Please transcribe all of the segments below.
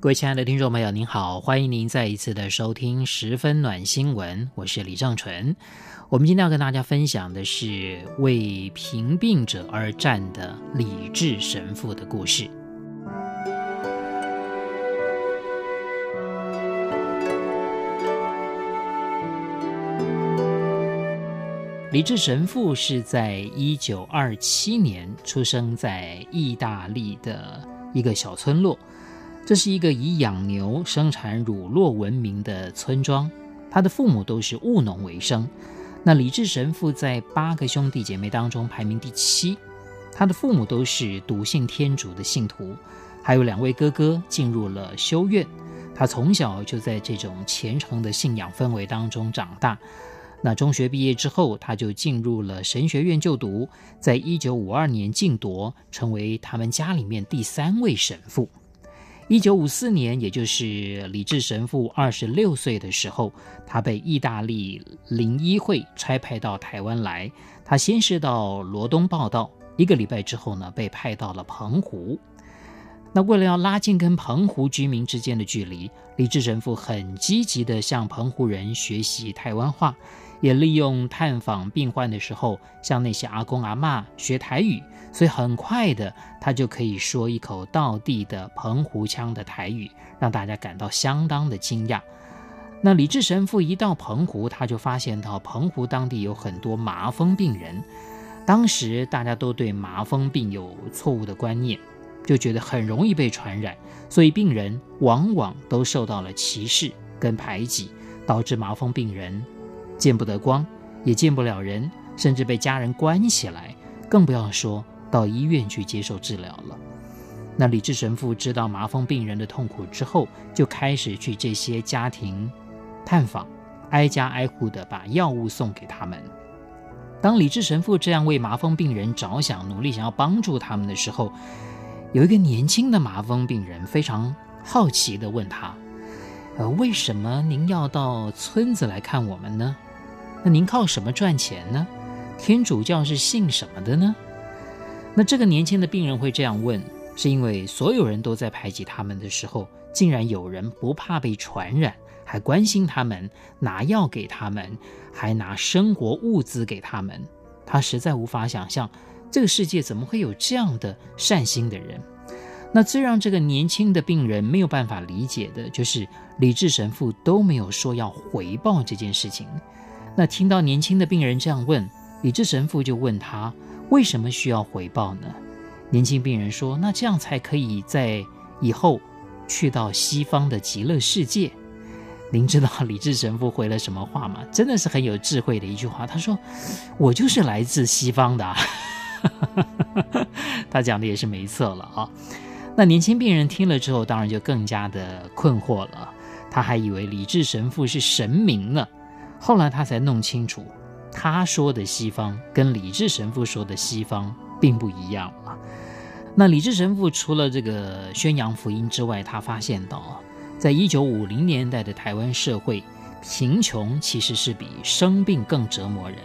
各位亲爱的听众朋友，您好，欢迎您再一次的收听《十分暖新闻》，我是李正纯。我们今天要跟大家分享的是为贫病者而战的李智神父的故事。李智神父是在一九二七年出生在意大利的一个小村落。这是一个以养牛、生产乳酪闻名的村庄，他的父母都是务农为生。那李志神父在八个兄弟姐妹当中排名第七，他的父母都是笃信天主的信徒，还有两位哥哥进入了修院。他从小就在这种虔诚的信仰氛围当中长大。那中学毕业之后，他就进入了神学院就读，在一九五二年晋铎，成为他们家里面第三位神父。一九五四年，也就是李志神父二十六岁的时候，他被意大利灵医会差派到台湾来。他先是到罗东报到，一个礼拜之后呢，被派到了澎湖。那为了要拉近跟澎湖居民之间的距离，李志神父很积极地向澎湖人学习台湾话。也利用探访病患的时候，向那些阿公阿嬷学台语，所以很快的，他就可以说一口道地的澎湖腔的台语，让大家感到相当的惊讶。那李志神父一到澎湖，他就发现到澎湖当地有很多麻风病人，当时大家都对麻风病有错误的观念，就觉得很容易被传染，所以病人往往都受到了歧视跟排挤，导致麻风病人。见不得光，也见不了人，甚至被家人关起来，更不要说到医院去接受治疗了。那李志神父知道麻风病人的痛苦之后，就开始去这些家庭探访，挨家挨户的把药物送给他们。当李志神父这样为麻风病人着想，努力想要帮助他们的时候，有一个年轻的麻风病人非常好奇地问他：“呃，为什么您要到村子来看我们呢？”那您靠什么赚钱呢？天主教是信什么的呢？那这个年轻的病人会这样问，是因为所有人都在排挤他们的时候，竟然有人不怕被传染，还关心他们，拿药给他们，还拿生活物资给他们。他实在无法想象，这个世界怎么会有这样的善心的人。那最让这个年轻的病人没有办法理解的，就是李志神父都没有说要回报这件事情。那听到年轻的病人这样问，李志神父就问他为什么需要回报呢？年轻病人说：“那这样才可以在以后去到西方的极乐世界。”您知道李志神父回了什么话吗？真的是很有智慧的一句话。他说：“我就是来自西方的。”他讲的也是没错了啊。那年轻病人听了之后，当然就更加的困惑了。他还以为李志神父是神明呢。后来他才弄清楚，他说的西方跟李志神父说的西方并不一样啊。那李志神父除了这个宣扬福音之外，他发现到，在一九五零年代的台湾社会，贫穷其实是比生病更折磨人，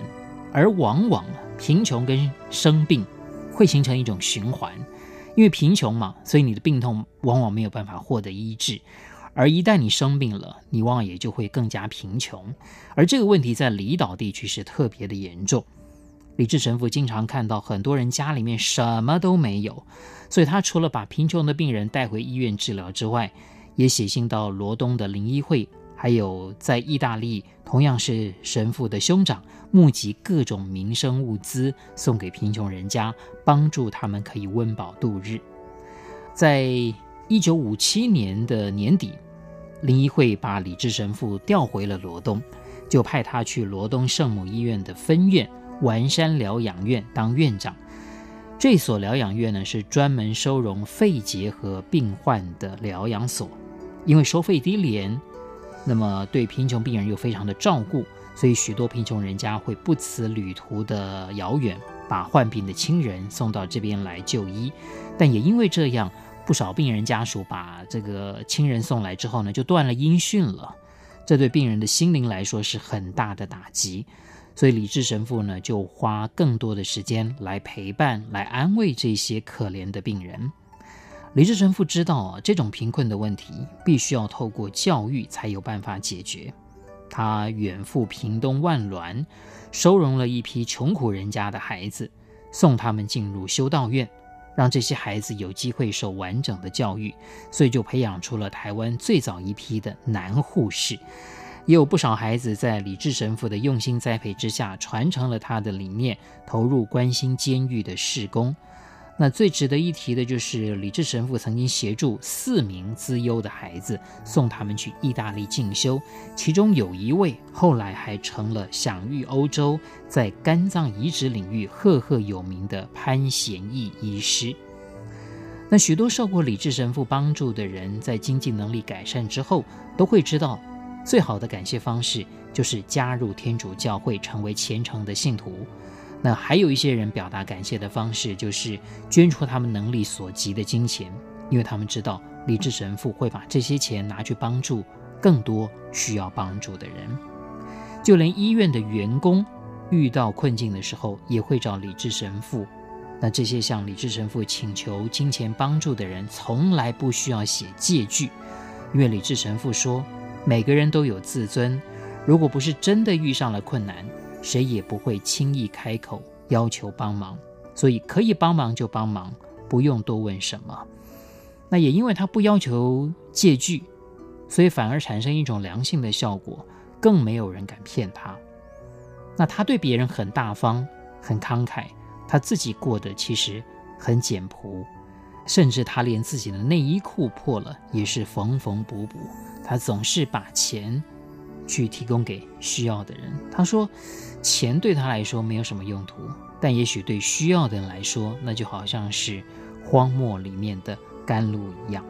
而往往贫穷跟生病会形成一种循环，因为贫穷嘛，所以你的病痛往往没有办法获得医治。而一旦你生病了，你往往也就会更加贫穷。而这个问题在离岛地区是特别的严重。李志神父经常看到很多人家里面什么都没有，所以他除了把贫穷的病人带回医院治疗之外，也写信到罗东的灵医会，还有在意大利同样是神父的兄长，募集各种民生物资送给贫穷人家，帮助他们可以温饱度日。在一九五七年的年底，林医会把李志神父调回了罗东，就派他去罗东圣母医院的分院丸山疗养院当院长。这所疗养院呢，是专门收容肺结核病患的疗养所，因为收费低廉，那么对贫穷病人又非常的照顾，所以许多贫穷人家会不辞旅途的遥远，把患病的亲人送到这边来就医。但也因为这样，不少病人家属把这个亲人送来之后呢，就断了音讯了。这对病人的心灵来说是很大的打击。所以李志神父呢，就花更多的时间来陪伴、来安慰这些可怜的病人。李志神父知道啊，这种贫困的问题必须要透过教育才有办法解决。他远赴屏东万峦，收容了一批穷苦人家的孩子，送他们进入修道院，让这些孩子有机会受完整的教育。所以就培养出了台湾最早一批的男护士。也有不少孩子在李志神父的用心栽培之下，传承了他的理念，投入关心监狱的事工。那最值得一提的就是李志神父曾经协助四名资优的孩子送他们去意大利进修，其中有一位后来还成了享誉欧洲，在肝脏移植领域赫赫有名的潘贤义医师。那许多受过李志神父帮助的人，在经济能力改善之后，都会知道，最好的感谢方式就是加入天主教会，成为虔诚的信徒。那还有一些人表达感谢的方式，就是捐出他们能力所及的金钱，因为他们知道李志神父会把这些钱拿去帮助更多需要帮助的人。就连医院的员工遇到困境的时候，也会找李志神父。那这些向李志神父请求金钱帮助的人，从来不需要写借据，因为李志神父说，每个人都有自尊，如果不是真的遇上了困难。谁也不会轻易开口要求帮忙，所以可以帮忙就帮忙，不用多问什么。那也因为他不要求借据，所以反而产生一种良性的效果，更没有人敢骗他。那他对别人很大方、很慷慨，他自己过得其实很简朴，甚至他连自己的内衣裤破了也是缝缝补补。他总是把钱去提供给需要的人。他说，钱对他来说没有什么用途，但也许对需要的人来说，那就好像是荒漠里面的甘露一样。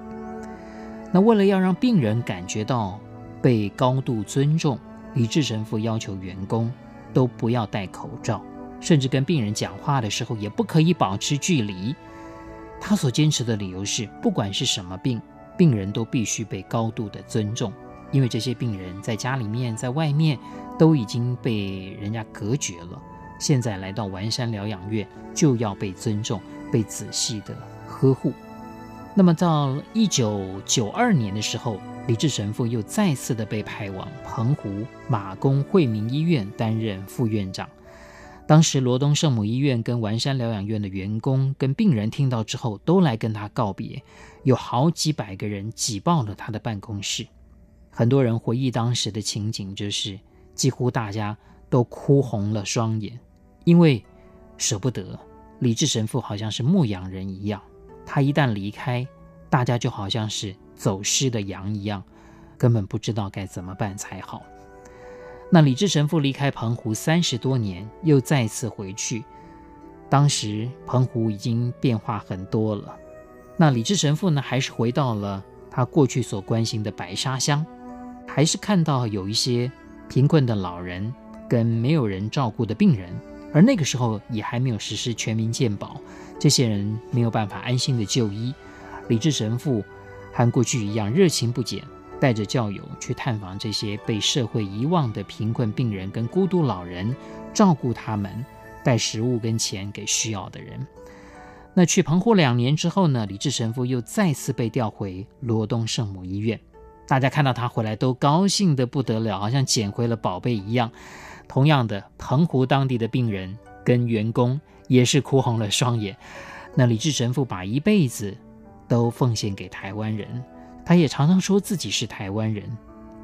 那为了要让病人感觉到被高度尊重，李志神父要求员工都不要戴口罩，甚至跟病人讲话的时候也不可以保持距离。他所坚持的理由是，不管是什么病，病人都必须被高度的尊重。因为这些病人在家里面、在外面都已经被人家隔绝了，现在来到丸山疗养院就要被尊重、被仔细的呵护。那么到一九九二年的时候，李志神父又再次的被派往澎湖马公惠民医院担任副院长。当时罗东圣母医院跟丸山疗养院的员工跟病人听到之后，都来跟他告别，有好几百个人挤爆了他的办公室。很多人回忆当时的情景，就是几乎大家都哭红了双眼，因为舍不得李智神父，好像是牧羊人一样，他一旦离开，大家就好像是走失的羊一样，根本不知道该怎么办才好。那李智神父离开澎湖三十多年，又再次回去，当时澎湖已经变化很多了。那李智神父呢，还是回到了他过去所关心的白沙乡。还是看到有一些贫困的老人跟没有人照顾的病人，而那个时候也还没有实施全民健保，这些人没有办法安心的就医。李志神父和过去一样热情不减，带着教友去探访这些被社会遗忘的贫困病人跟孤独老人，照顾他们，带食物跟钱给需要的人。那去澎湖两年之后呢，李志神父又再次被调回罗东圣母医院。大家看到他回来都高兴的不得了，好像捡回了宝贝一样。同样的，澎湖当地的病人跟员工也是哭红了双眼。那李志神父把一辈子都奉献给台湾人，他也常常说自己是台湾人，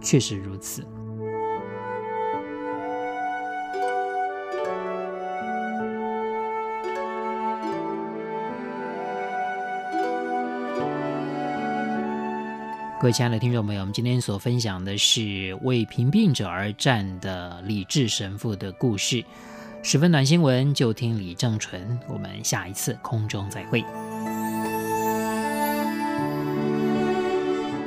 确实如此。各位亲爱的听众朋友，我们今天所分享的是为贫病者而战的李智神父的故事，十分暖新闻，就听李正淳。我们下一次空中再会。